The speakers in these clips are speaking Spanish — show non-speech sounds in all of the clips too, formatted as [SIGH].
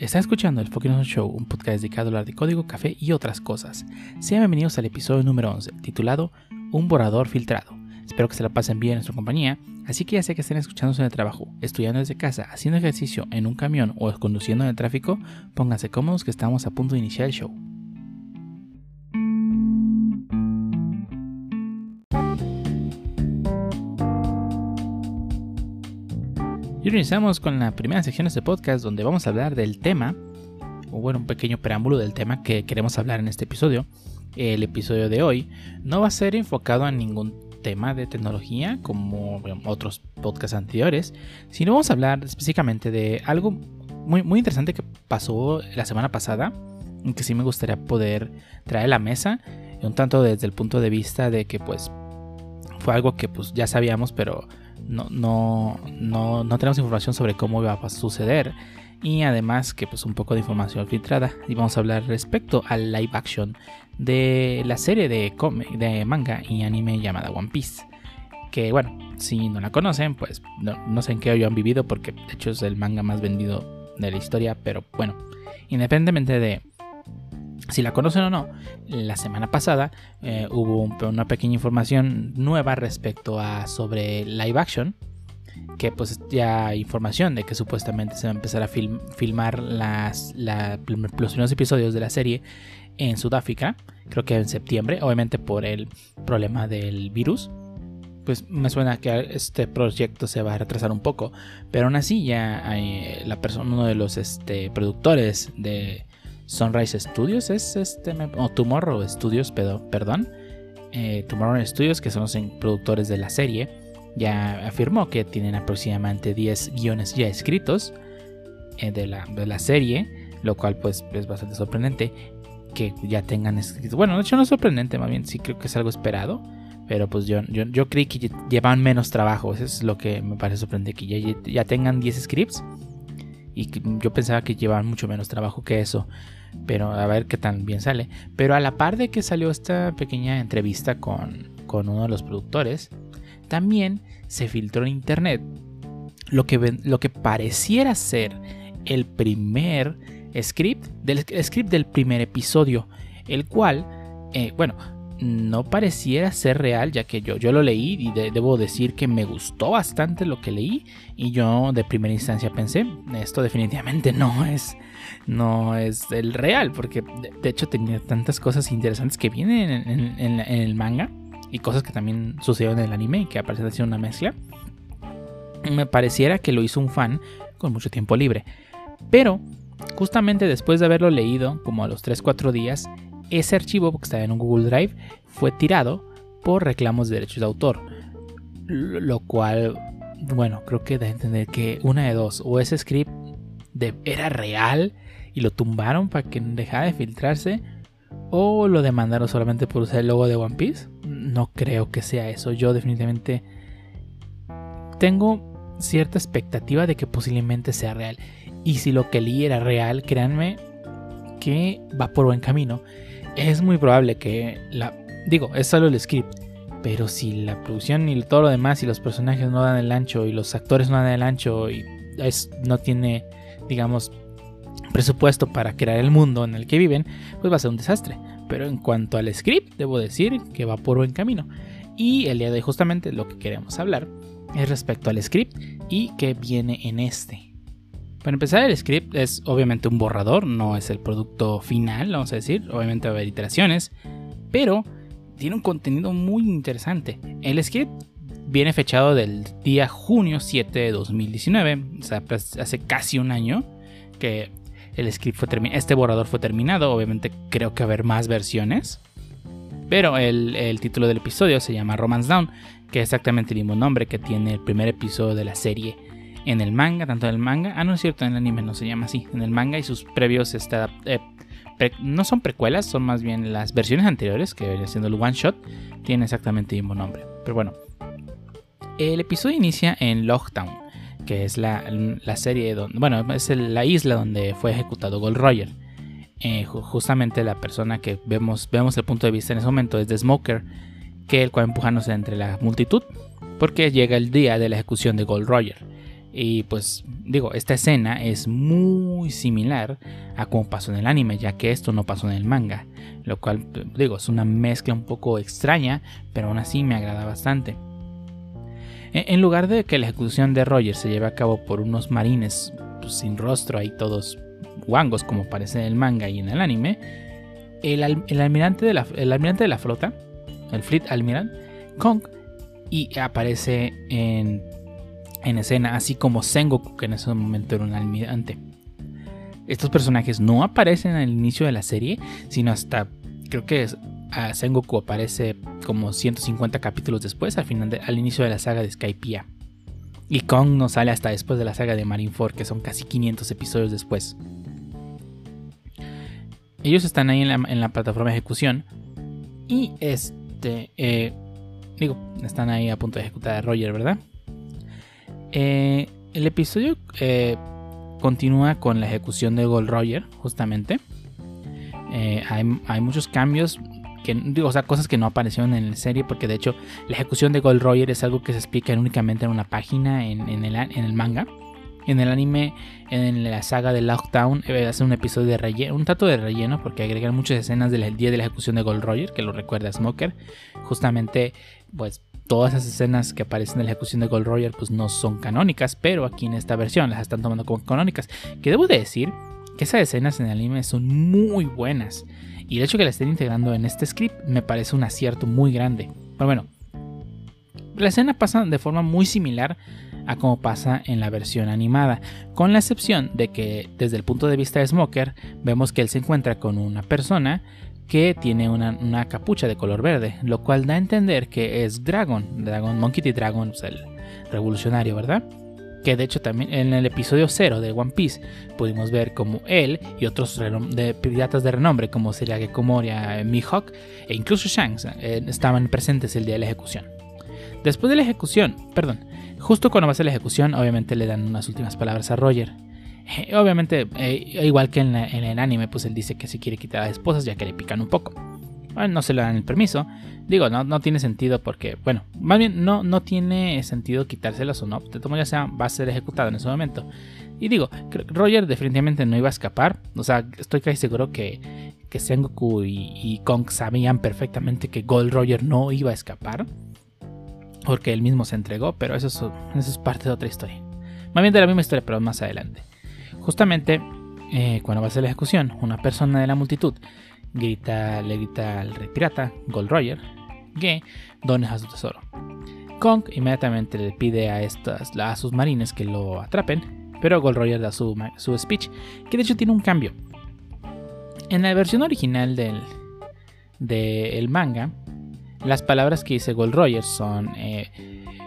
Está escuchando el Focus Show, un podcast dedicado a hablar de código, café y otras cosas. Sean bienvenidos al episodio número 11, titulado Un borrador filtrado. Espero que se la pasen bien en su compañía, así que ya sea que estén escuchándose en el trabajo, estudiando desde casa, haciendo ejercicio en un camión o conduciendo en el tráfico, pónganse cómodos que estamos a punto de iniciar el show. Iniciamos con la primera sección de este podcast donde vamos a hablar del tema, o bueno, un pequeño preámbulo del tema que queremos hablar en este episodio. El episodio de hoy no va a ser enfocado a ningún tema de tecnología como otros podcasts anteriores, sino vamos a hablar específicamente de algo muy, muy interesante que pasó la semana pasada, que sí me gustaría poder traer a la mesa, un tanto desde el punto de vista de que pues fue algo que pues ya sabíamos, pero no, no, no, tenemos información sobre cómo va a suceder. Y además que pues un poco de información filtrada. Y vamos a hablar respecto al live action de la serie de, de manga y anime llamada One Piece. Que bueno si no la conocen pues no, no sé en qué hoyo han vivido porque de hecho es el manga más vendido de la historia. Pero bueno independientemente de si la conocen o no, la semana pasada eh, hubo una pequeña información nueva respecto a sobre live action, que pues ya hay información de que supuestamente se va a empezar a filmar las, los primeros episodios de la serie en Sudáfrica, creo que en septiembre, obviamente por el problema del virus. Pues me suena que este proyecto se va a retrasar un poco, pero aún así ya hay la persona, uno de los este, productores de, Sunrise Studios es este, o Tomorrow Studios, perdón, eh, Tomorrow Studios, que son los productores de la serie, ya afirmó que tienen aproximadamente 10 guiones ya escritos eh, de, la, de, la, serie, lo cual pues es bastante sorprendente que ya tengan escrito. Bueno, de hecho no es sorprendente, más bien sí creo que es algo esperado. Pero pues yo, yo, yo creí que llevan menos trabajo. Eso es lo que me parece sorprendente. Que ya, ya tengan 10 scripts. Y yo pensaba que llevaban mucho menos trabajo que eso pero a ver qué tan bien sale. Pero a la par de que salió esta pequeña entrevista con, uno de los productores, también se filtró en internet lo que, lo que pareciera ser el primer script del script del primer episodio, el cual, eh, bueno, no pareciera ser real, ya que yo, yo lo leí y debo decir que me gustó bastante lo que leí y yo de primera instancia pensé, esto definitivamente no es, no es el real, porque de, hecho tenía tantas cosas interesantes que vienen en, el manga y cosas que también sucedieron en el anime y que aparecen así una mezcla. Me pareciera que lo hizo un fan con mucho tiempo libre, pero justamente después de haberlo leído, como a los 3-4 días, ese archivo, que estaba en un Google Drive, fue tirado por reclamos de derechos de autor. Lo cual, bueno, creo que da a entender que una de dos, o ese script era real y lo tumbaron para que dejara de filtrarse, o lo demandaron solamente por usar el logo de One Piece. No creo que sea eso. Yo definitivamente tengo cierta expectativa de que posiblemente sea real. Y si lo que leí era real, créanme que va por buen camino es muy probable que la... Digo, es solo el script. Pero si la producción y todo lo demás y los personajes no dan el ancho y los actores no dan el ancho y es, no tiene, digamos, presupuesto para crear el mundo en el que viven, pues va a ser un desastre. Pero en cuanto al script, debo decir que va por buen camino. Y el día de hoy justamente lo que queremos hablar es respecto al script y que viene en este. Para empezar, el script es obviamente un borrador, no es el producto final, vamos a decir. Obviamente va a haber iteraciones, pero tiene un contenido muy interesante. El script viene fechado del día junio 7 de 2019, o sea, pues, hace casi un año que el script fue. Este borrador fue terminado, obviamente creo que haber más versiones. Pero el, el, título del episodio se llama Romance Down, que es exactamente el mismo nombre que tiene el primer episodio de la serie en el manga, tanto en el manga, ah no es cierto, en el anime no se llama así, en el manga y sus previos eh, no son precuelas, son más bien las versiones anteriores, que viene siendo el one shot, tienen exactamente el mismo nombre. Pero bueno, el episodio inicia en Lockdown, que es la, serie donde, bueno, es la isla donde fue ejecutado Gold Roger. Eh, justamente la persona que vemos, vemos el punto de vista en ese momento es de Smoker, que el cual empujándose entre la multitud, porque llega el día de la ejecución de Gold Roger Y pues digo, esta escena es muy similar a como pasó en el anime, ya que esto no pasó en el manga. Lo cual, digo, es una mezcla un poco extraña, pero aún así me agrada bastante. En lugar de que la ejecución de Roger se lleve a cabo por unos marines pues, sin rostro, ahí todos guangos como parece en el manga y en el anime, el, almirante, de la, flota, el Fleet Almirante, Kong, y aparece en en escena, así como Sengoku, que en ese momento era un almirante. Estos personajes no aparecen al inicio de la serie, sino hasta, creo que a Sengoku aparece como 150 capítulos después, al, final al inicio de la saga de Skypiea. Y Kong no sale hasta después de la saga de Marineford, que son casi 500 episodios después. Ellos están ahí en la, plataforma de ejecución. Y este. Eh, digo, están ahí a punto de ejecutar a Roger, ¿verdad? Eh, el episodio eh, continúa con la ejecución de Gold Roger, justamente. Hay, muchos cambios, que, o sea, cosas que no aparecieron en la serie, porque de hecho la ejecución de Gold Roger es algo que se explica únicamente en una página en, el, manga. En el anime, en la saga de Lockdown, hace un episodio de relleno, un trato de relleno, porque agregan muchas escenas del día de la ejecución de Gold Roger, que lo recuerda Smoker. Justamente, pues todas esas escenas que aparecen en la ejecución de Gold Roger pues no son canónicas, pero aquí en esta versión las están tomando como canónicas. Que debo de decir que esas escenas en el anime son muy buenas. Y el hecho que la estén integrando en este script me parece un acierto muy grande. Pero bueno, la escena pasa de forma muy similar a como pasa en la versión animada, con la excepción de que desde el punto de vista de Smoker vemos que él se encuentra con una persona que tiene una, capucha de color verde, lo cual da a entender que es Dragon, Dragon Monkey D. Dragon, el revolucionario, ¿verdad? Que de hecho también en el episodio 0 de One Piece pudimos ver como él y otros piratas de renombre como sería Gekomoria, Mihawk e incluso Shanks eh, estaban presentes el día de la ejecución. Después de la ejecución, perdón, justo cuando va a ser la ejecución, obviamente le dan unas últimas palabras a Roger, eh, obviamente, eh, igual que en, el anime, pues él dice que se quiere quitar a las esposas ya que le pican un poco. Bueno, no se le dan el permiso. Digo, no, no tiene sentido porque, bueno, más bien no, no tiene sentido quitárselas o no. De todo ya sea, va a ser ejecutado en ese momento. Y digo, Roger definitivamente no iba a escapar. O sea, estoy casi seguro que, que Sengoku y, Kong sabían perfectamente que Gold Roger no iba a escapar. Porque él mismo se entregó, pero eso eso es parte de otra historia. Más bien de la misma historia, pero más adelante. Justamente eh, cuando va a ser la ejecución, una persona de la multitud grita, le grita al rey pirata, Gold Roger, que dones a su tesoro. Kong inmediatamente le pide a, estas, a sus marines que lo atrapen, pero Gold Roger da su, su speech, que de hecho tiene un cambio. En la versión original del, del manga, las palabras que dice Gold Roger son eh,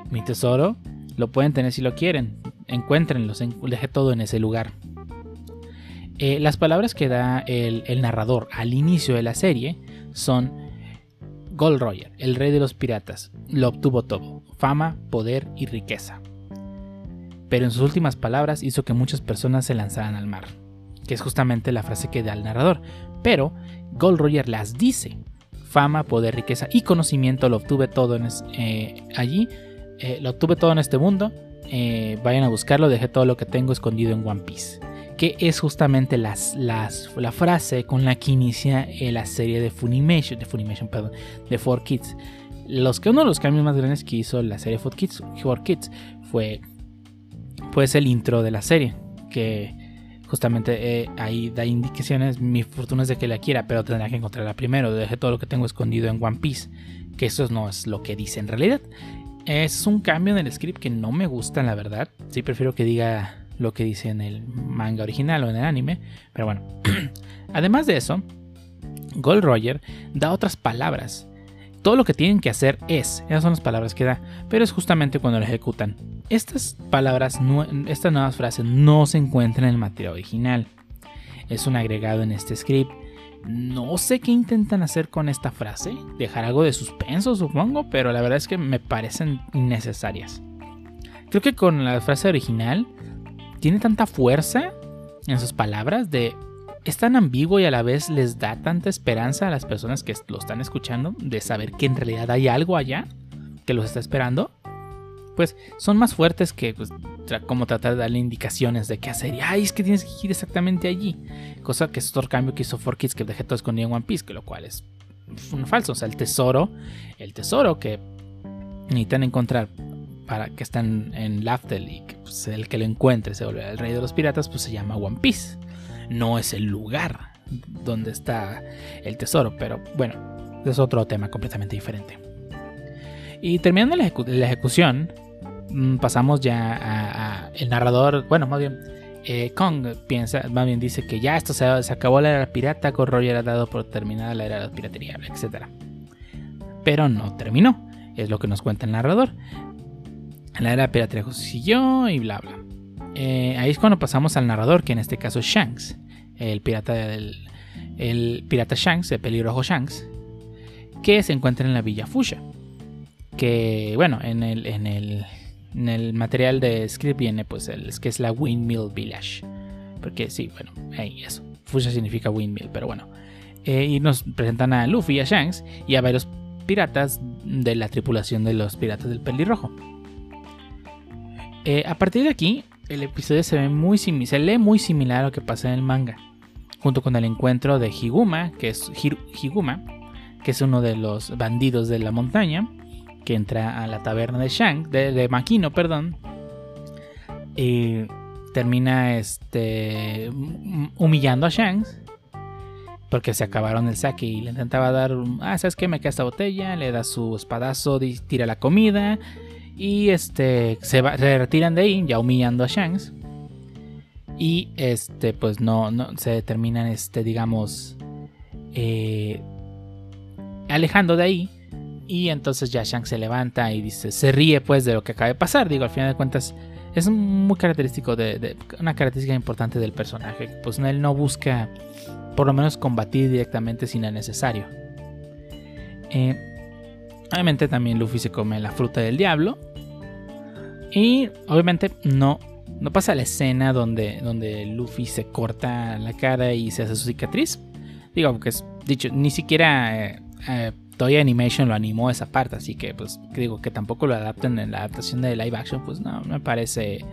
mi tesoro, lo pueden tener si lo quieren, encuéntrenlos, deje todo en ese lugar. Eh, las palabras que da el, narrador al inicio de la serie son Gold Roger, el rey de los piratas, lo obtuvo todo, fama, poder y riqueza. Pero en sus últimas palabras hizo que muchas personas se lanzaran al mar, que es justamente la frase que da el narrador. Pero Gold Roger las dice, fama, poder, riqueza y conocimiento lo obtuve todo en eh, allí, eh, lo obtuve todo en este mundo vayan a buscarlo, dejé todo lo que tengo escondido en One Piece. Que es justamente la frase con la que inicia eh, la serie de Funimation, de Funimation, perdón, de 4Kids. Los que uno de los cambios más grandes que hizo la serie 4Kids, Kids fue pues el intro de la serie. Que justamente eh, ahí da indicaciones. Mi fortuna es de que la quiera, pero tendrá que encontrarla primero. Dejé todo lo que tengo escondido en One Piece. Que eso no es lo que dice en realidad. Es un cambio en el script que no me gusta, la verdad. Sí prefiero que diga lo que dice en el manga original o en el anime. Pero bueno. [CLEARS THROAT] Además de eso, Gold Roger da otras palabras. Todo lo que tienen que hacer es, esas son las palabras que da, pero es justamente cuando lo ejecutan. Estas palabras, estas nuevas frases no se encuentran en el material original. Es un agregado en este script no sé qué intentan hacer con esta frase, dejar algo de suspenso supongo, pero la verdad es que me parecen innecesarias. Creo que con la frase original tiene tanta fuerza en sus palabras de es tan ambiguo y a la vez les da tanta esperanza a las personas que lo están escuchando de saber que en realidad hay algo allá que los está esperando. Pues son más fuertes que pues, como tratar de darle indicaciones de qué hacer. Y, ay, es que tienes que ir exactamente allí. Cosa que es otro cambio que hizo 4Kids que dejé todo escondido en One Piece, que lo cual es un falso. O sea, el tesoro, el tesoro que necesitan encontrar para que están en Laftel y que pues, el que lo encuentre se vuelve el rey de los piratas, pues se llama One Piece. No es el lugar donde está el tesoro, pero bueno, es otro tema completamente diferente. Y terminando la, ejecución, mm, pasamos ya a, el narrador, bueno, más bien eh, Kong piensa, más bien dice que ya esto se, acabó la era pirata, Roger ha dado por terminada la era de la piratería, etc. Pero no terminó, es lo que nos cuenta el narrador. La era piratería siguió y bla bla. Eh, ahí es cuando pasamos al narrador, que en este caso es Shanks, el pirata del, el pirata Shanks, el pelirrojo Shanks, que se encuentra en la villa Fuchsia. Que bueno, en el, en el, en el material de script viene pues el, que es la Windmill Village. Porque sí, bueno, ahí eso. Fuchsia significa windmill, pero bueno. Eh, y nos presentan a Luffy, a Shanks y a varios piratas de la tripulación de los piratas del pelirrojo. Eh, a partir de aquí, el episodio se ve muy se lee muy similar a lo que pasa en el manga, junto con el encuentro de Higuma, que es Higuma, que es uno de los bandidos de la montaña, que entra a la taberna de Shank, de, Makino, perdón, y termina este humillando a Shanks porque se acabaron el saque y le intentaba dar, ah, ¿sabes qué? Me queda esta botella, le da su espadazo, tira la comida y este se, retiran de ahí, ya humillando a Shanks. Y este, pues no, no se terminan, este, digamos, eh, alejando de ahí. Y entonces ya Shanks se levanta y dice, se ríe pues de lo que acaba de pasar. Digo, al final de cuentas, es muy característico de, una característica importante del personaje. Pues él no busca, por lo menos, combatir directamente si no es necesario. Eh, Obviamente también Luffy se come la fruta del diablo. Y obviamente no, no pasa la escena donde, donde Luffy se corta la cara y se hace su cicatriz. Digo, que es dicho, ni siquiera eh, eh, Animation lo animó esa parte, así que pues digo que tampoco lo adapten en la adaptación de live action, pues no, me parece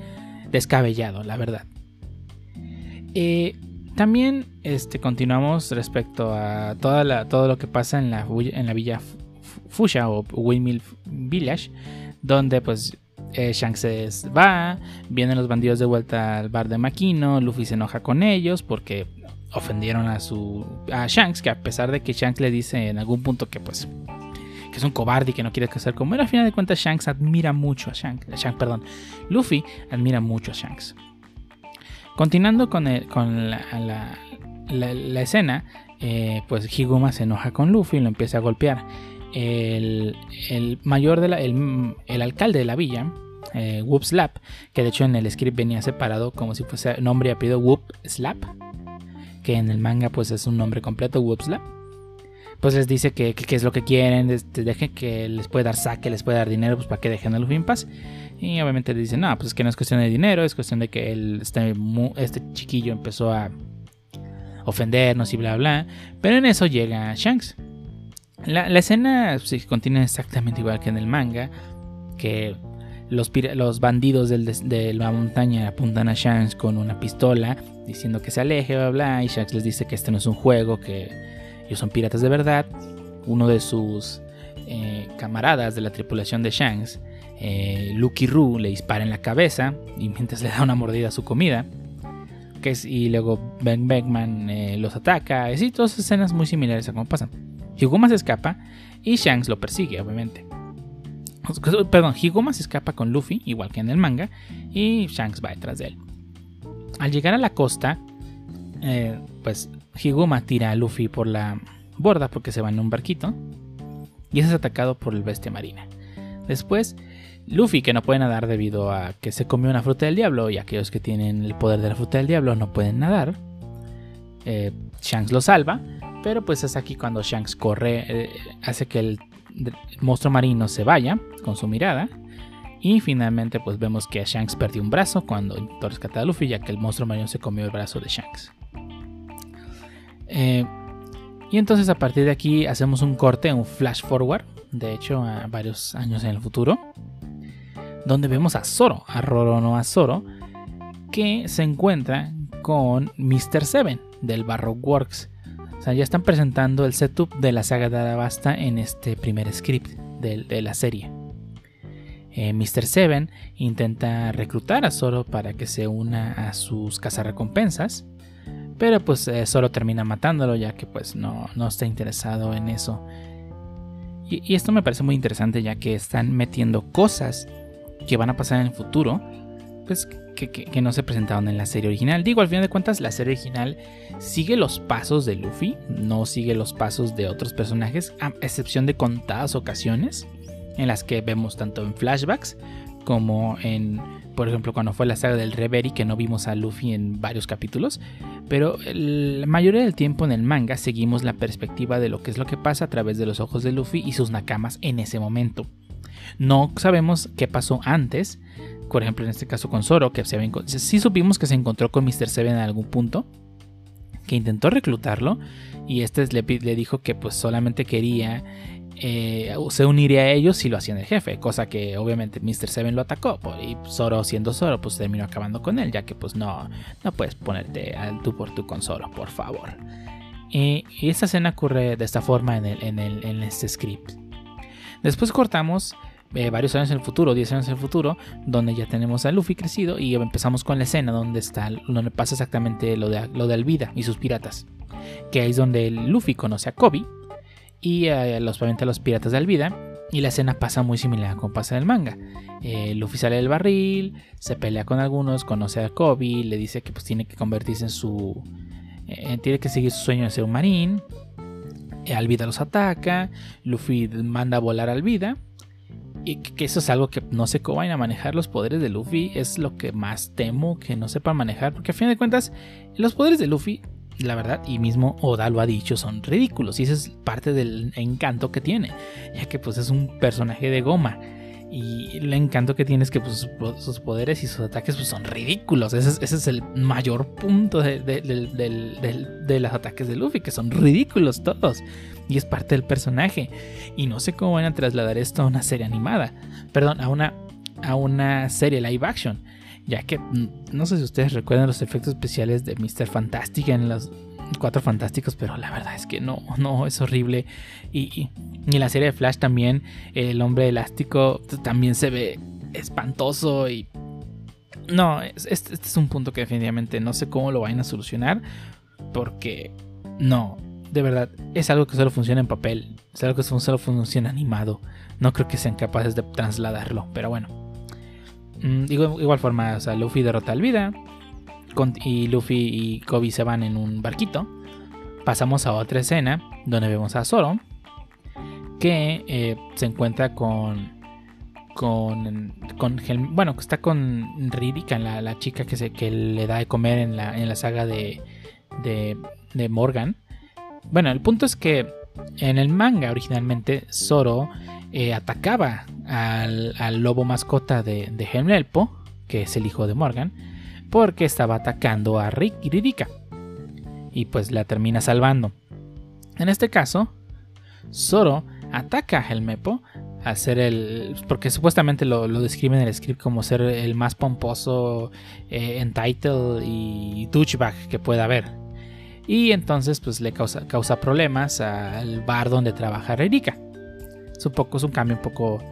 descabellado, la verdad. Eh, también este, continuamos respecto a toda la, todo lo que pasa en la, en la villa Fuchsia o Windmill Village, donde pues eh, Shanks va, vienen los bandidos de vuelta al bar de Makino, Luffy se enoja con ellos porque ofendieron a su a Shanks, que a pesar de que Shanks le dice en algún punto que pues que es un cobarde y que no quiere casar con él, al final de cuentas Shanks admira mucho a Shanks, Shanks perdón, Luffy admira mucho a Shanks. Continuando con, con la, la, escena, eh, pues Higuma se enoja con Luffy y lo empieza a golpear el, mayor de la, el, alcalde de la villa, eh, Whoop Slap, que de hecho en el script venía separado como si fuese nombre y apellido Whoop Slap, que en el manga pues es un nombre completo, Whoop Slap. Pues les dice que, es lo que quieren, dejen que les puede dar saque, les puede dar dinero, pues para que dejen a Luffy en. Y obviamente le dicen, no, pues es que no es cuestión de dinero, es cuestión de que este, este chiquillo empezó a ofendernos y bla bla. Pero en eso llega Shanks la, escena sí, continúa exactamente igual que en el manga, que los, bandidos de la montaña apuntan a Shanks con una pistola, diciendo que se aleje, bla, bla, y Shanks les dice que este no es un juego, que ellos son piratas de verdad. Uno de sus eh, camaradas de la tripulación de Shanks, eh, Lucky Roo, le dispara en la cabeza y mientras [LAUGHS] le da una mordida a su comida. Es, y luego Ben Beckman eh, los ataca. Y todas escenas muy similares a cómo pasan. Higuma se escapa y Shanks lo persigue, obviamente. Perdón, Higuma se escapa con Luffy, igual que en el manga, y Shanks va detrás de él. Al llegar a la costa, eh, pues Higuma tira a Luffy por la borda porque se va en un barquito y es atacado por el bestia marina. Después, Luffy, que no puede nadar debido a que se comió una fruta del diablo y aquellos que tienen el poder de la fruta del diablo no pueden nadar, eh, Shanks lo salva pero pues es aquí cuando Shanks corre, eh, hace que el, monstruo marino se vaya con su mirada. Y finalmente pues vemos que Shanks perdió un brazo cuando rescatar a Luffy ya que el monstruo marino se comió el brazo de Shanks. Eh, y entonces a partir de aquí hacemos un corte, un flash forward, de hecho a varios años en el futuro, donde vemos a Zoro, a Roro a Zoro, que se encuentra con Mr. Seven del Baroque Works. O sea, ya están presentando el setup de la saga de Arabasta en este primer script de, la serie. Eh, Mr. Seven intenta reclutar a Zoro para que se una a sus cazarrecompensas, pero pues eh, termina matándolo ya que pues no, no está interesado en eso. Y, y, esto me parece muy interesante ya que están metiendo cosas que van a pasar en el futuro, pues que, no se presentaron en la serie original. Digo, al final de cuentas, la serie original sigue los pasos de Luffy, no sigue los pasos de otros personajes, a excepción de contadas ocasiones en las que vemos tanto en flashbacks como en, por ejemplo, cuando fue la saga del Reverie, que no vimos a Luffy en varios capítulos. Pero la mayoría del tiempo en el manga seguimos la perspectiva de lo que es lo que pasa a través de los ojos de Luffy y sus nakamas en ese momento. No sabemos qué pasó antes, por ejemplo en este caso con Zoro, que se sí supimos que se encontró con Mr. Seven en algún punto, que intentó reclutarlo y este le, dijo que pues solamente quería eh, se uniría a ellos si lo hacían el jefe, cosa que obviamente Mr. Seven lo atacó y Zoro siendo Zoro pues terminó acabando con él, ya que pues no, no puedes ponerte al tú por tú con Zoro, por favor. Y, esta escena ocurre de esta forma en, el, en este script. Después cortamos eh, varios años en el futuro, 10 años en el futuro, donde ya tenemos a Luffy crecido y empezamos con la escena donde está, donde pasa exactamente lo de, lo de Alvida y sus piratas. Que ahí es donde Luffy conoce a Kobe y a los, a los piratas de Alvida. Y la escena pasa muy similar a como pasa en el manga. Eh, Luffy sale del barril, se pelea con algunos, conoce a Kobe, le dice que pues tiene que convertirse en su... Eh, tiene que seguir su sueño de ser un marín. Alvida los ataca, Luffy manda a volar a Alvida y que eso es algo que no cómo vayan a manejar los poderes de Luffy. Es lo que más temo que no sepan manejar. Porque a fin de cuentas, los poderes de Luffy, la verdad, y mismo Oda lo ha dicho, son ridículos. Y ese es parte del encanto que tiene. Ya que pues es un personaje de goma. Y el encanto que tiene es que pues, sus poderes y sus ataques pues, son ridículos. Ese es, el mayor punto de, de, los ataques de Luffy, que son ridículos todos. Y es parte del personaje. Y no sé cómo van a trasladar esto a una serie animada. Perdón, a una, a una serie live action. Ya que mm, no sé si ustedes recuerdan los efectos especiales de Mr. Fantastic en los Cuatro Fantásticos, pero la verdad es que no, no, es horrible. Y, y, la serie de Flash también, el hombre elástico también se ve espantoso y... No, este, este es un punto que definitivamente no sé cómo lo vayan a solucionar, porque no, de verdad, es algo que solo funciona en papel, es algo que solo funciona animado. No creo que sean capaces de trasladarlo, pero bueno. Mm, digo, igual forma, Luffy derrota al Vida, y Luffy y Kobe se van en un barquito. Pasamos a otra escena donde vemos a Zoro que eh, se encuentra con con, con bueno está con Ridika la, la, chica que se que le da de comer en la, en la saga de, de, Morgan bueno el punto es que en el manga originalmente Zoro eh, atacaba al, lobo mascota de, de Helmelpo que es el hijo de Morgan porque estaba atacando a Rick y Ririka. Y pues la termina salvando. En este caso, Zoro ataca a Helmepo a ser el. porque supuestamente lo, describe en el script como ser el más pomposo, eh, entitled y douchebag que pueda haber. Y entonces, pues le causa, causa problemas al bar donde trabaja Ririka. Es un, poco, es un cambio un poco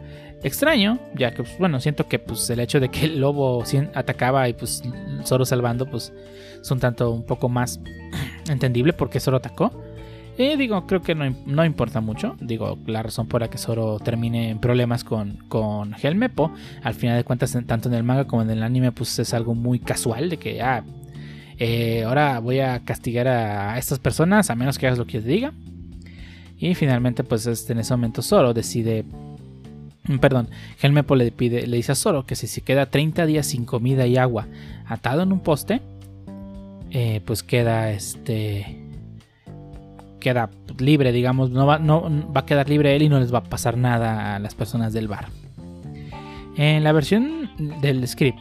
extraño, ya que, pues, bueno, siento que pues, el hecho de que el lobo atacaba y pues Zoro salvando, pues es un tanto un poco más [CLEARS THROAT] entendible porque Zoro atacó. Y digo, creo que no, importa mucho. Digo, la razón por la que Zoro termine en problemas con, con Helmepo, al final de cuentas, tanto en el manga como en el anime, pues es algo muy casual de que, ah, eh, ahora voy a castigar a estas personas a menos que hagas lo que te diga. Y finalmente, pues en ese momento Zoro decide Mm, perdón, Helmepo le, pide, le dice a Zoro que si se queda 30 días sin comida y agua atado en un poste, eh, pues queda este. Queda libre, digamos, no va, no, va a quedar libre él y no les va a pasar nada a las personas del bar. En la versión del script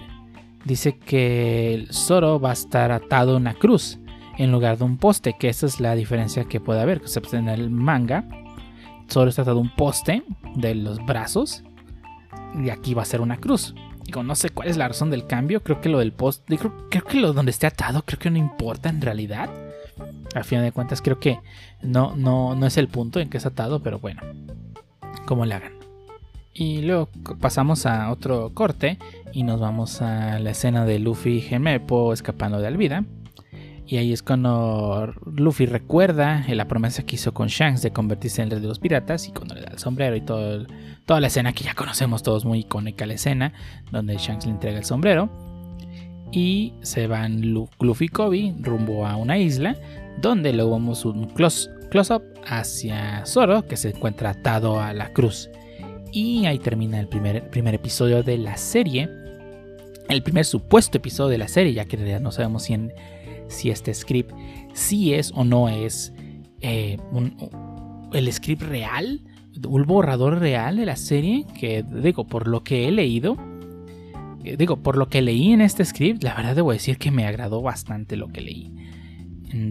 dice que Zoro va a estar atado a una cruz en lugar de un poste, que esa es la diferencia que puede haber. Pues, en el manga Zoro está atado a un poste de los brazos y aquí va a ser una cruz. Digo, no sé cuál es la razón del cambio. Creo que lo del post. Creo, que lo donde esté atado, creo que no importa en realidad. A fin de cuentas, creo que no, no, no es el punto en que es atado, pero bueno. Como le hagan. Y luego pasamos a otro corte y nos vamos a la escena de Luffy y Gemepo escapando de Alvida. Y ahí es cuando Luffy recuerda la promesa que hizo con Shanks de convertirse en el rey de los piratas y cuando le da el sombrero y todo toda la escena que ya conocemos todos, muy icónica la escena, donde Shanks le entrega el sombrero. Y se van Luffy y Kobe rumbo a una isla donde luego vemos un close-up hacia Zoro que se encuentra atado a la cruz. Y ahí termina el primer, primer episodio de la serie. El primer supuesto episodio de la serie, ya que en realidad no sabemos si si este script sí es o no es eh, el script real, un borrador real de la serie, que digo, por lo que he leído, eh, digo, por lo que leí en este script, la verdad debo decir que me agradó bastante lo que leí.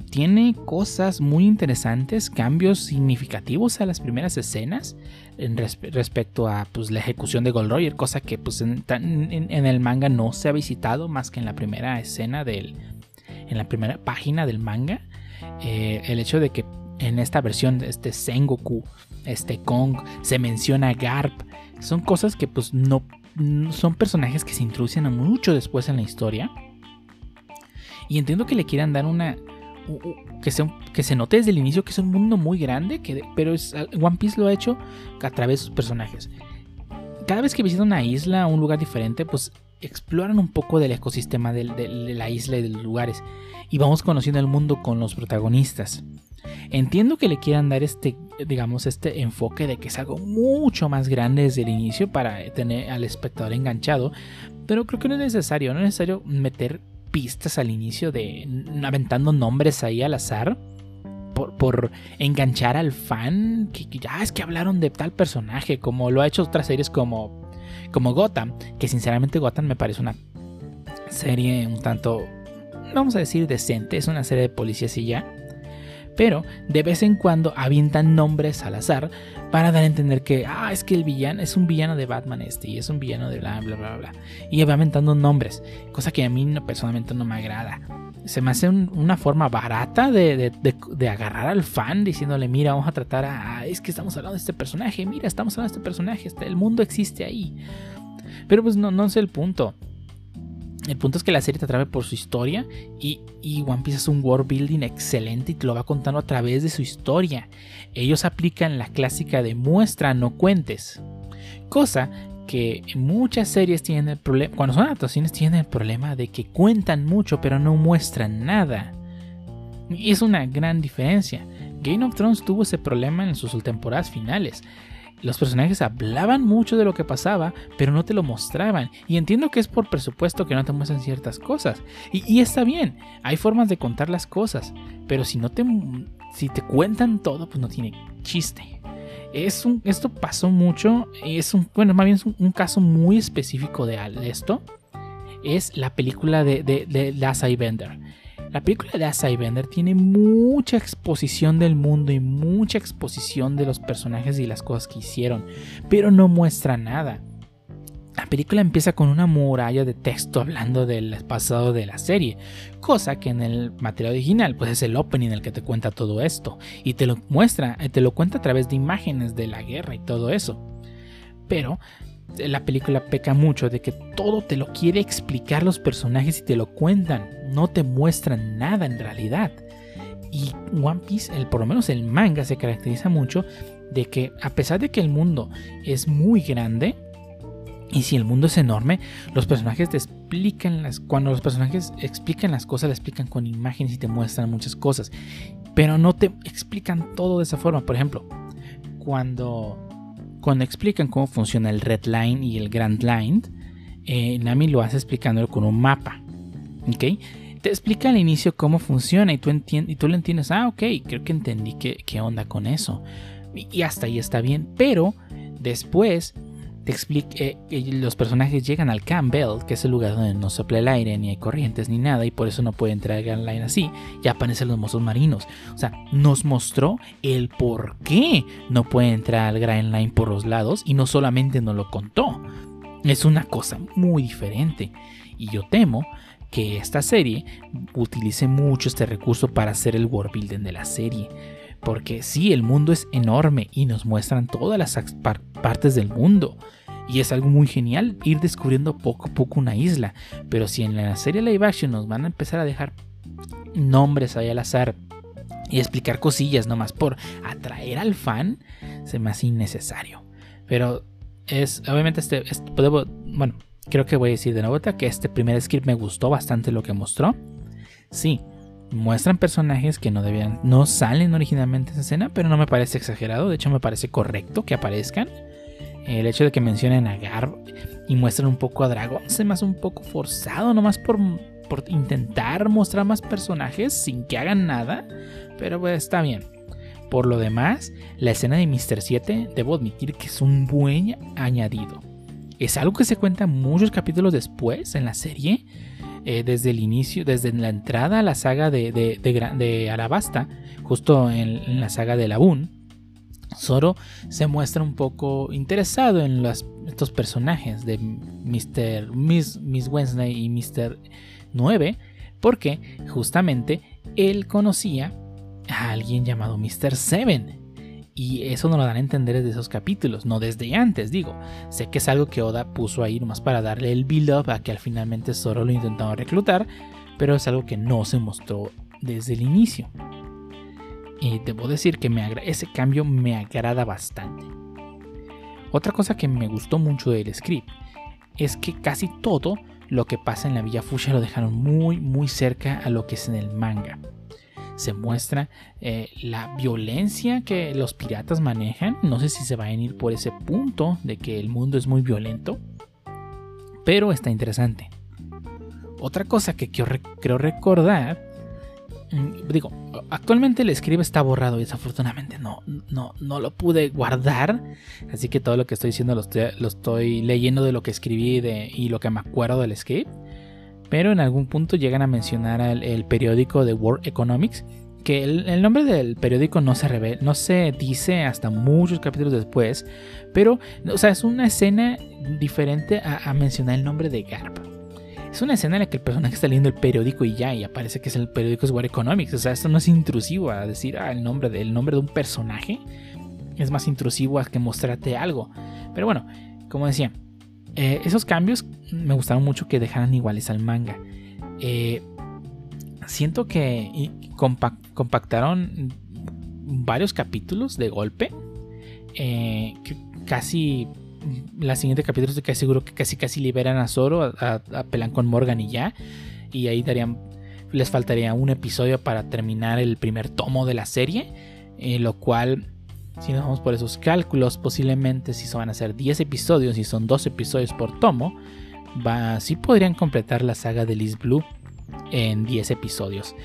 Tiene cosas muy interesantes, cambios significativos a las primeras escenas respecto a pues, la ejecución de Gold Roger, cosa que pues, en, el manga no se ha visitado más que en la primera escena del, en la primera página del manga, eh, el hecho de que en esta versión este Sengoku, este Kong, se menciona Garp, son cosas que pues no, son personajes que se introducen mucho después en la historia. Y entiendo que le quieran dar una que se, que se note desde el inicio que es un mundo muy grande, que, pero es, One Piece lo ha hecho a través de sus personajes. Cada vez que visita una isla, un lugar diferente, pues exploran un poco del ecosistema de, la isla y de los lugares y vamos conociendo el mundo con los protagonistas. Entiendo que le quieran dar este, digamos, este enfoque de que es algo mucho más grande desde el inicio para tener al espectador enganchado, pero creo que no es necesario, no es necesario meter pistas al inicio de aventando nombres ahí al azar. Por, enganchar al fan, que, ya ah, es que hablaron de tal personaje, como lo ha hecho otras series como como Gotham, que sinceramente Gotham me parece una serie un tanto, vamos a decir, decente, es una serie de policías y ya. Pero de vez en cuando avientan nombres al azar para dar a entender que, ah, es que el villano es un villano de Batman este y es un villano de bla, bla, bla, bla. Y va aventando nombres, cosa que a mí personalmente no me agrada se me hace una forma barata de, agarrar al fan diciéndole, mira, vamos a tratar a... Es que estamos hablando de este personaje, mira, estamos hablando de este personaje, este, el mundo existe ahí. Pero pues no, no es el punto. El punto es que la serie te atrae por su historia y, y, One Piece es un world building excelente y te lo va contando a través de su historia. Ellos aplican la clásica de muestra, no cuentes. Cosa que muchas series tienen el problema, cuando son adaptaciones tienen el problema de que cuentan mucho pero no muestran nada. Y es una gran diferencia. Game of Thrones tuvo ese problema en sus temporadas finales. Los personajes hablaban mucho de lo que pasaba, pero no te lo mostraban. Y entiendo que es por presupuesto que no te muestran ciertas cosas. Y, está bien, hay formas de contar las cosas, pero si no te, si te cuentan todo, pues no tiene chiste es esto pasó mucho, es un, bueno, más bien es un, caso muy específico de, esto. Es la película de, de, de Bender. La película de Asai Bender tiene mucha exposición del mundo y mucha exposición de los personajes y las cosas que hicieron, pero no muestra nada. La película empieza con una muralla de texto hablando del pasado de la serie, cosa que en el material original pues es el opening el que te cuenta todo esto y te lo muestra, eh, te lo cuenta a través de imágenes de la guerra y todo eso. Pero la película peca mucho de que todo te lo quiere explicar los personajes y te lo cuentan, no te muestran nada en realidad. Y One Piece, el, por lo menos el manga, se caracteriza mucho de que a pesar de que el mundo es muy grande, y si el mundo es enorme, los personajes te explican las. Cuando los personajes explican las cosas, le explican con imágenes y te muestran muchas cosas. Pero no te explican todo de esa forma. Por ejemplo, cuando, cuando explican cómo funciona el Red Line y el Grand Line, eh, Nami lo hace explicándolo con un mapa. ¿Ok? Te explica al inicio cómo funciona y tú, lo entiendes. Ah, ok, creo que entendí qué onda con eso. y hasta ahí está bien. Pero después te explica, eh, los personajes llegan al Campbell, que es el lugar donde no sopla el aire, ni hay corrientes, ni nada, y por eso no puede entrar al Line así, y aparecen los mozos marinos. O sea, nos mostró el por qué no puede entrar al Grand Line por los lados, y no solamente nos lo contó. es una cosa muy diferente. Y yo temo que esta serie utilice mucho este recurso para hacer el world building de la serie. Porque sí, el mundo es enorme y nos muestran todas las partes del mundo. Y es algo muy genial ir descubriendo poco a poco una isla. Pero si en la serie live action nos van a empezar a dejar nombres ahí al azar y explicar cosillas nomás por atraer al fan, se me hace innecesario. Pero es, obviamente, este, bueno, creo que voy a decir de nuevo que este primer script me gustó bastante lo que mostró. Sí, muestran personajes que no debían, no salen originalmente en escena, pero no me parece exagerado, de hecho me parece correcto que aparezcan. El hecho de que mencionen a Garb y muestren un poco a Dragon se me hace un poco forzado, nomás por, por intentar mostrar más personajes sin que hagan nada, pero pues está bien. Por lo demás, la escena de Mr. 7 debo admitir que es un buen añadido. Es algo que se cuenta muchos capítulos después en la serie, eh, desde el inicio, desde la entrada a la saga de, de, Arabasta, justo en, la saga de Labun, Zoro se muestra un poco interesado en estos personajes de Mr. Miss, Miss Wednesday y Mr. 9, porque justamente él conocía a alguien llamado Mr. 7 y eso no lo dan a entender desde esos capítulos, no desde antes, digo. Sé que es algo que Oda puso ahí nomás para darle el build-up a que al finalmente Zoro lo intentaba reclutar, pero es algo que no se mostró desde el inicio. Y debo decir que me ese cambio me agrada bastante. Otra cosa que me gustó mucho del script es que casi todo lo que pasa en la Villa Fuchsia lo dejaron muy muy cerca a lo que es en el manga se muestra eh, la violencia que los piratas manejan. No sé si se va a ir por ese punto de que el mundo es muy violento, pero está interesante. Otra cosa que quiero, recordar, mm, digo, actualmente el script está borrado y desafortunadamente no, no, no lo pude guardar, así que todo lo que estoy diciendo lo estoy, leyendo de lo que escribí y lo que me acuerdo del script pero en algún punto llegan a mencionar el, periódico de World Economics, que el, nombre del periódico no se revela, no se dice hasta muchos capítulos después, pero o sea, es una escena diferente a, mencionar el nombre de Garp. Es una escena en la que el personaje está leyendo el periódico y ya, y aparece que es el periódico es World Economics. O sea, esto no es intrusivo a decir ah, el, nombre de, nombre de un personaje. Es más intrusivo a que mostrarte algo. Pero bueno, como decía, eh, esos cambios me gustaron mucho que dejaran iguales al manga. Eh, siento que compactaron varios capítulos de golpe. Eh, casi la siguiente capítulo estoy casi seguro que casi casi liberan a Zoro, a, a, con Morgan y ya. Y ahí darían, les faltaría un episodio para terminar el primer tomo de la serie. lo cual si nos vamos por esos cálculos, posiblemente si van a ser 10 episodios y son 2 episodios por tomo, va, sí podrían completar la saga de Liz Blue en 10 episodios.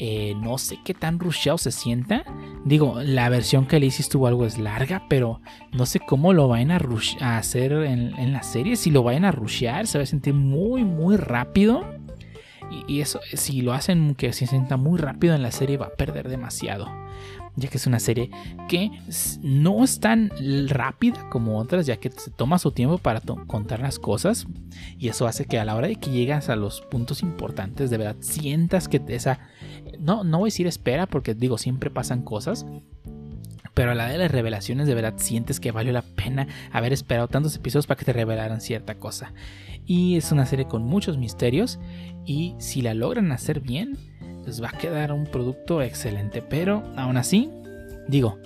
Eh, no sé qué tan rusheado se sienta. Digo, la versión que le hice estuvo algo es larga, pero no sé cómo lo vayan a, a hacer en, la serie. Si lo vayan a rushear, se va a sentir muy, muy rápido. Y, y, eso, si lo hacen que se sienta muy rápido en la serie, va a perder demasiado ya que es una serie que no es tan rápida como otras, ya que se toma su tiempo para contar las cosas y eso hace que a la hora de que llegas a los puntos importantes, de verdad sientas que esa, no, no voy a decir espera, porque digo, siempre pasan cosas, pero a la de las revelaciones de verdad sientes que valió la pena haber esperado tantos episodios para que te revelaran cierta cosa. Y es una serie con muchos misterios y si la logran hacer bien, les va a quedar un producto excelente. Pero aún así, digo,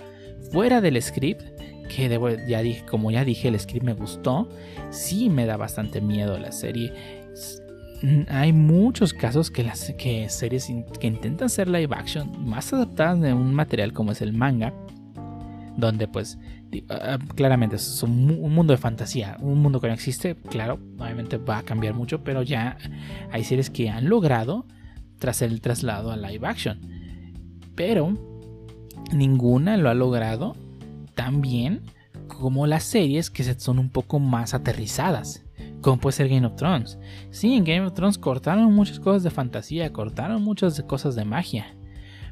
fuera del script, que ya dije, como ya dije, el script me gustó, sí me da bastante miedo la serie. Hay muchos casos que las que series que intentan ser live action más adaptadas de un material como es el manga, donde pues ah, claramente es un, mundo de fantasía, un mundo que no existe, claro, obviamente va a cambiar mucho, pero ya hay series que han logrado tras el traslado a live action. Pero ninguna lo ha logrado tan bien como las series que son un poco más aterrizadas. Como puede ser Game of Thrones. Sí, en Game of Thrones cortaron muchas cosas de fantasía, cortaron muchas cosas de magia.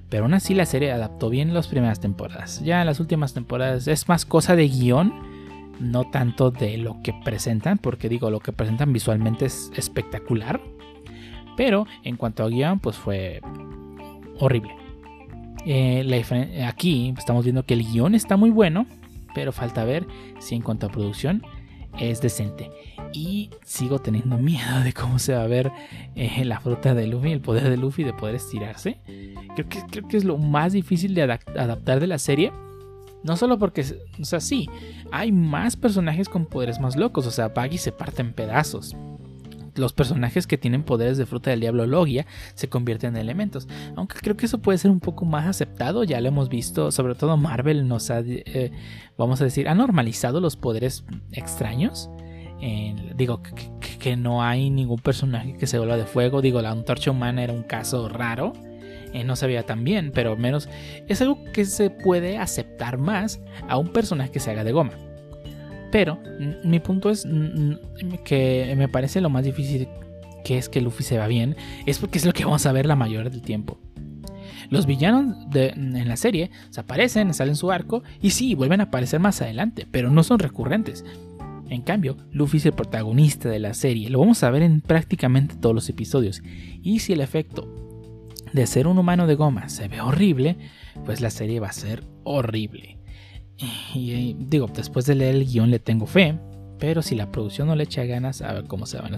Pero aún así la serie adaptó bien las primeras temporadas. Ya en las últimas temporadas es más cosa de guion no tanto de lo que presentan, porque digo, lo que presentan visualmente es espectacular, pero en cuanto a guion, pues fue horrible. Eh, aquí estamos viendo que el guion está muy bueno, pero falta ver si en cuanto a producción es decente. Y sigo teniendo [LAUGHS] miedo de cómo se va a ver eh, la fruta de Luffy, el poder de Luffy de poder estirarse. Creo que, creo que es lo más difícil de adaptar de la serie. No solo porque, o sea, sí, hay más personajes con poderes más locos. O sea, Baggy se parte en pedazos los personajes que tienen poderes de fruta del diablo Logia se convierten en elementos. Aunque creo que eso puede ser un poco más aceptado, ya lo hemos visto, sobre todo Marvel nos ha, eh, vamos a decir, ha normalizado los poderes extraños. digo que, no hay ningún personaje que se vuelva de fuego. Digo, la antorcha humana era un caso raro. Eh, no se veía tan bien, pero menos es algo que se puede aceptar más a un personaje que se haga de goma. Pero mi punto es que me parece lo más difícil que es que Luffy se va bien, es porque es lo que vamos a ver la mayor del tiempo. Los villanos en la serie se aparecen, salen su arco y sí, vuelven a aparecer más adelante, pero no son recurrentes. En cambio, Luffy es el protagonista de la serie, lo vamos a ver en prácticamente todos los episodios. Y si el efecto de ser un humano de goma se ve horrible, pues la serie va a ser horrible. Y digo, después de leer el guion le tengo fe, pero si la producción no le echa ganas a ver cómo se van,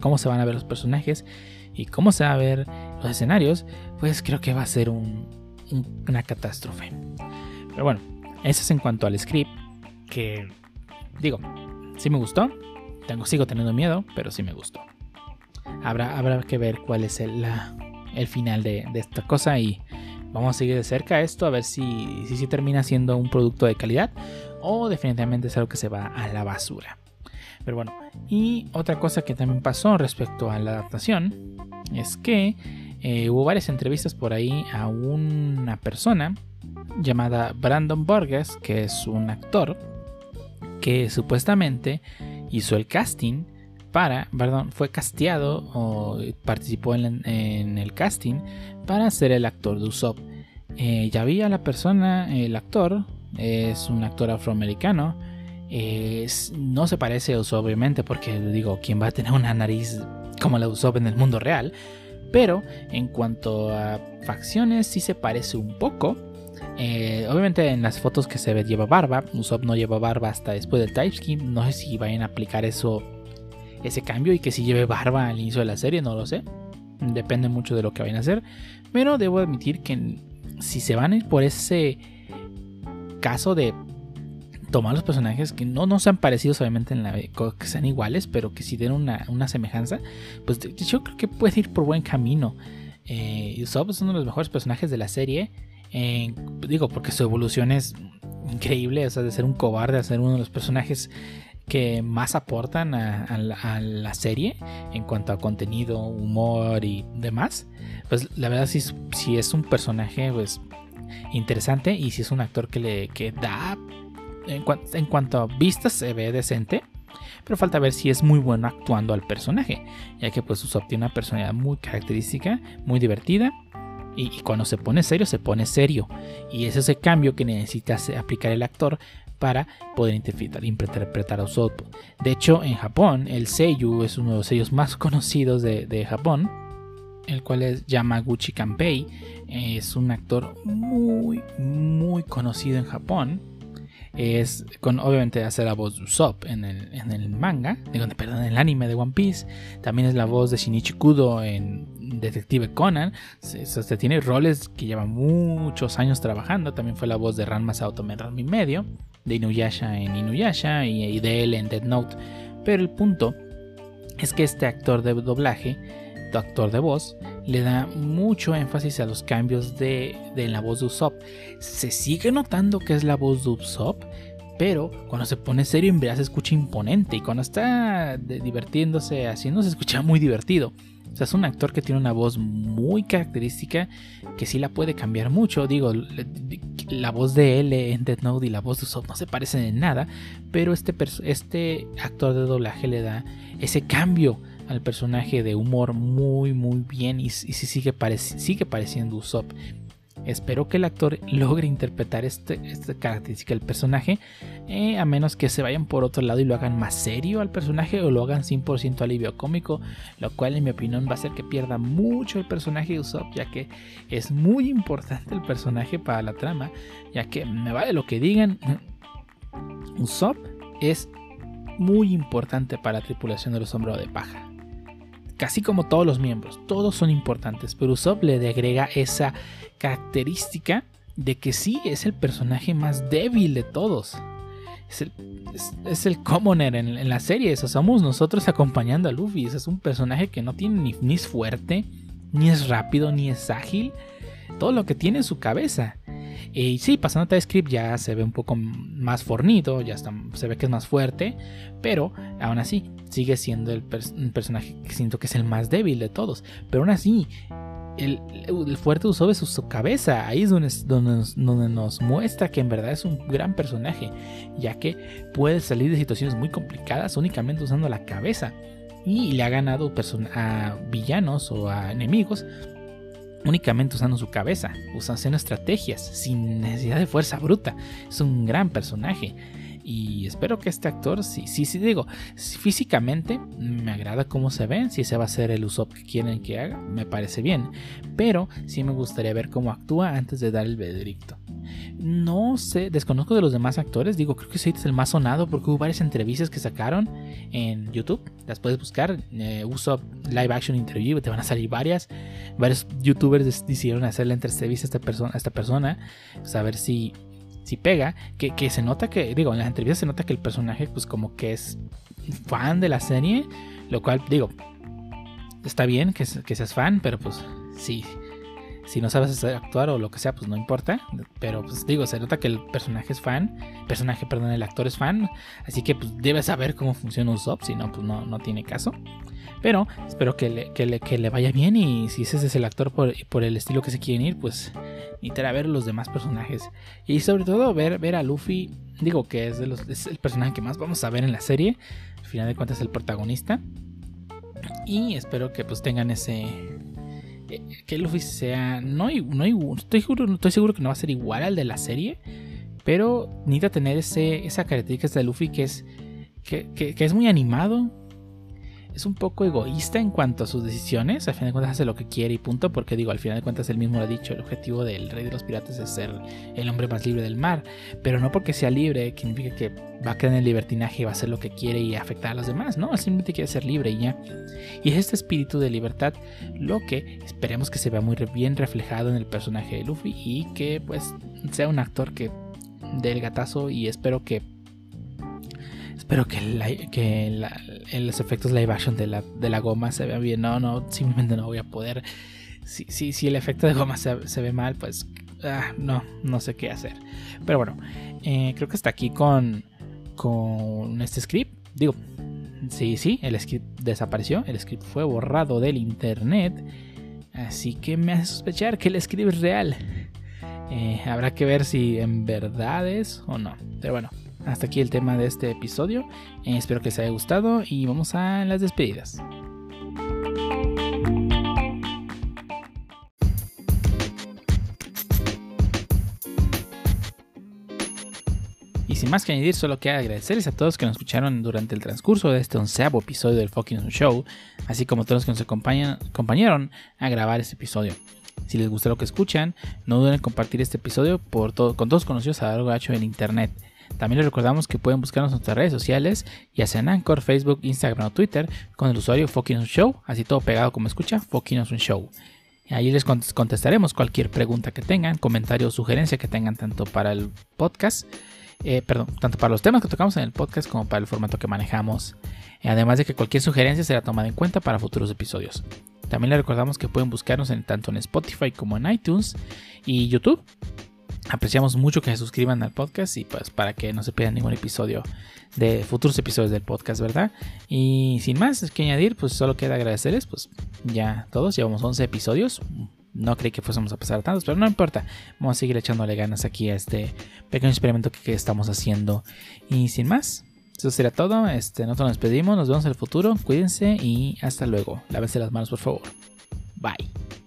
cómo se van a ver los personajes y cómo se van a ver los escenarios, pues creo que va a ser una catástrofe. Pero bueno, eso es en cuanto al script, que digo, sí me gustó, tengo, sigo teniendo miedo, pero sí me gustó. Habrá, habrá que ver cuál es el, el final de esta cosa y Vamos a seguir de cerca esto a ver si, si, termina siendo un producto de calidad o definitivamente es algo que se va a la basura. Pero bueno, y otra cosa que también pasó respecto a la adaptación es que eh, hubo varias entrevistas por ahí a una persona llamada Brandon Borges, que es un actor que supuestamente hizo el casting para, perdón, fue casteado o participó en, el casting para ser el actor de Usopp. Eh, ya vi a la persona, el actor, es un actor afroamericano. no se parece a Usopp, obviamente, porque digo, ¿quién va a tener una nariz como la de Usopp en el mundo real? Pero en cuanto a facciones, sí se parece un poco. Eh, obviamente en las fotos que se ve lleva barba. Usopp no lleva barba hasta después del type skin. No sé si vayan a aplicar eso ese cambio y que si lleve barba al inicio de la serie, no lo sé. Depende mucho de lo que vayan a hacer. Pero debo admitir que si se van a ir por ese caso de tomar los personajes que no nos han parecido obviamente en la que sean iguales, pero que si den una, semejanza, pues yo creo que puede ir por buen camino. Eh, Usopp es uno de los mejores personajes de la serie. digo, porque su evolución es increíble, o sea, de ser un cobarde a ser uno de los personajes que más aportan a, la, serie en cuanto a contenido, humor y demás, pues la verdad si es un personaje pues interesante y si es un actor que le que da en, cuanto a vistas se ve decente, pero falta ver si es muy bueno actuando al personaje, ya que pues Usopp tiene una personalidad muy característica, muy divertida y, cuando se pone serio, se pone serio. Y es ese cambio que necesita aplicar el actor para poder interpretar, a Usopp. De hecho, en Japón, el Seiyu es uno de los sellos más [LAUGHS] conocidos de, Japón, el cual es Yamaguchi Kanpei. Es un actor muy, muy conocido en Japón. Es obviamente, hace la voz de Usopp en el, en el manga, digo, perdón, en el anime de One Piece. También es la voz de Shinichi Kudo en Detective Conan. Se, tiene roles que lleva muchos años trabajando. También fue la voz de Ranma Sato en Ranma y medio de Inuyasha en Inuyasha y, de él en Dead Note. Pero el punto es que este actor de doblaje, actor de voz, le da mucho énfasis a los cambios de, la voz de Usopp. Se sigue notando que es la voz de Usopp, pero cuando se pone serio en verdad se escucha imponente y cuando está divirtiéndose haciendo se escucha muy divertido. O sea, es un actor que tiene una voz muy característica que sí la puede cambiar mucho. Digo, la voz de él en Death Note y la voz de Usopp no se parecen en nada, pero este, este actor de doblaje le da ese cambio al personaje de humor muy muy bien y, sigue, sigue pareciendo Usopp. Espero que el actor [LAUGHS] logre interpretar este, esta característica del personaje, eh, a menos que se vayan por otro lado y lo hagan más serio al personaje o lo hagan 100% alivio cómico, lo cual en mi opinión va a hacer que pierda mucho el personaje de Usopp, ya que es muy importante el personaje para la trama, ya que me vale lo que digan, Usopp es muy importante para la tripulación de los sombreros de paja casi como todos los miembros, todos son importantes, pero Usopp le agrega esa característica de que sí es el personaje más débil de todos. Es el, es, commoner en, la serie, eso somos nosotros acompañando a Luffy. Ese es un personaje que no tiene ni, ni es fuerte, ni es rápido, ni es ágil. Todo lo que tiene en su cabeza. Y sí, pasando a script ya se ve un poco más fornido, ya se ve que es más fuerte, pero aún así sigue siendo el personaje que siento que es el más débil de todos. Pero aún así, el, fuerte uso es su, cabeza. Ahí es donde, donde, nos, muestra que en verdad es un gran personaje, ya que puede salir de situaciones muy complicadas únicamente usando la cabeza. Y le ha ganado a villanos o a enemigos únicamente usando su cabeza, usando estrategias, sin necesidad de fuerza bruta. Es un gran personaje. Y espero que este actor, sí, sí, sí, digo, físicamente me agrada cómo se ve. Si ese va a ser el Usopp que quieren que haga, me parece bien. Pero sí me gustaría ver cómo actúa antes de dar el veredicto. No sé, desconozco de los demás actores. Digo, creo que Seid es el más sonado porque hubo varias entrevistas que sacaron en YouTube. Las puedes buscar. Eh, Live Action Interview, te van a salir varias. Varios youtubers decidieron hacerle entrevista a esta persona, a esta persona, saber si si pega, que, se nota que, digo, en las entrevistas se nota que el personaje, pues como que es fan de la serie, lo cual, digo, está bien que, que seas fan, pero pues sí, si no sabes actuar o lo que sea, pues no importa. Pero pues digo, se nota que el personaje es fan. Personaje, perdón, el actor es fan. Así que pues debe saber cómo funciona un sub. Si no, pues no, no tiene caso. Pero espero que le, que le, que le vaya bien. Y si ese es el actor por, por el estilo que se quieren ir, pues a ver los demás personajes. Y sobre todo ver, ver a Luffy. Digo que es, de los, es el personaje que más vamos a ver en la serie. Al final de cuentas, es el protagonista. Y espero que pues tengan ese. Eh, que Luffy sea. No, no estoy, seguro, estoy seguro que no va a ser igual al de la serie. Pero necesita tener ese, esa característica de Luffy que es. Que, que es muy animado, es un poco egoísta en cuanto a sus decisiones. Al final de cuentas hace lo que quiere y punto. Porque digo, al final de cuentas él mismo lo ha dicho. El objetivo del rey de los piratas es ser el hombre más libre del mar. Pero no porque sea libre, significa que va a quedar en el libertinaje y va a hacer lo que quiere y afectar a los demás. No, simplemente quiere ser libre y ya. Y es este espíritu de libertad lo que esperemos que se vea muy bien reflejado en el personaje de Luffy. Y que pues sea un actor que dé el gatazo. Y espero que Espero que, los efectos live action de la, de la goma se vean bien. No, no, simplemente no voy a poder. Si, si, si el efecto de goma se, ve mal, pues ah, no, no sé qué hacer. Pero bueno, eh, creo que está aquí con, con este script. Digo, sí, sí, el script desapareció. El script fue borrado del internet. Así que me hace sospechar que el script es real. Eh, habrá que ver si en verdad es o no. Pero bueno, hasta aquí el tema de este episodio. Eh, espero que les haya gustado y vamos a las despedidas. Y sin más que añadir, solo quiero agradecerles a todos que nos escucharon durante el transcurso de este onceavo episodio del Fucking Show, así como a todos los que nos acompañaron a grabar este episodio. Si les gusta lo que escuchan, no duden en compartir este episodio por todo, con todos conocidos a lo largo hecho en internet. También les recordamos que pueden buscarnos en nuestras redes sociales, ya sea en Anchor, Facebook, Instagram o Twitter, con el usuario Fucking Show, así todo pegado como escucha, Fucking Show. Ahí les contestaremos cualquier pregunta que tengan, comentario o sugerencia que tengan tanto para el podcast, eh, perdón, tanto para los temas que tocamos en el podcast como para el formato que manejamos. Además de que cualquier sugerencia será tomada en cuenta para futuros episodios. También les recordamos que pueden buscarnos en, tanto en Spotify como en iTunes y YouTube apreciamos mucho que se suscriban al podcast y pues para que no se pierdan ningún episodio de futuros episodios del podcast, ¿verdad? Y sin más que añadir, pues solo queda agradecerles, pues ya todos llevamos 11 episodios. No creí que fuésemos a pasar tantos, pero no importa. Vamos a seguir echándole ganas aquí a este pequeño experimento que, estamos haciendo. Y sin más, eso será todo. Este, nosotros nos despedimos, nos vemos en el futuro. Cuídense y hasta luego. Lávense las manos, por favor. Bye.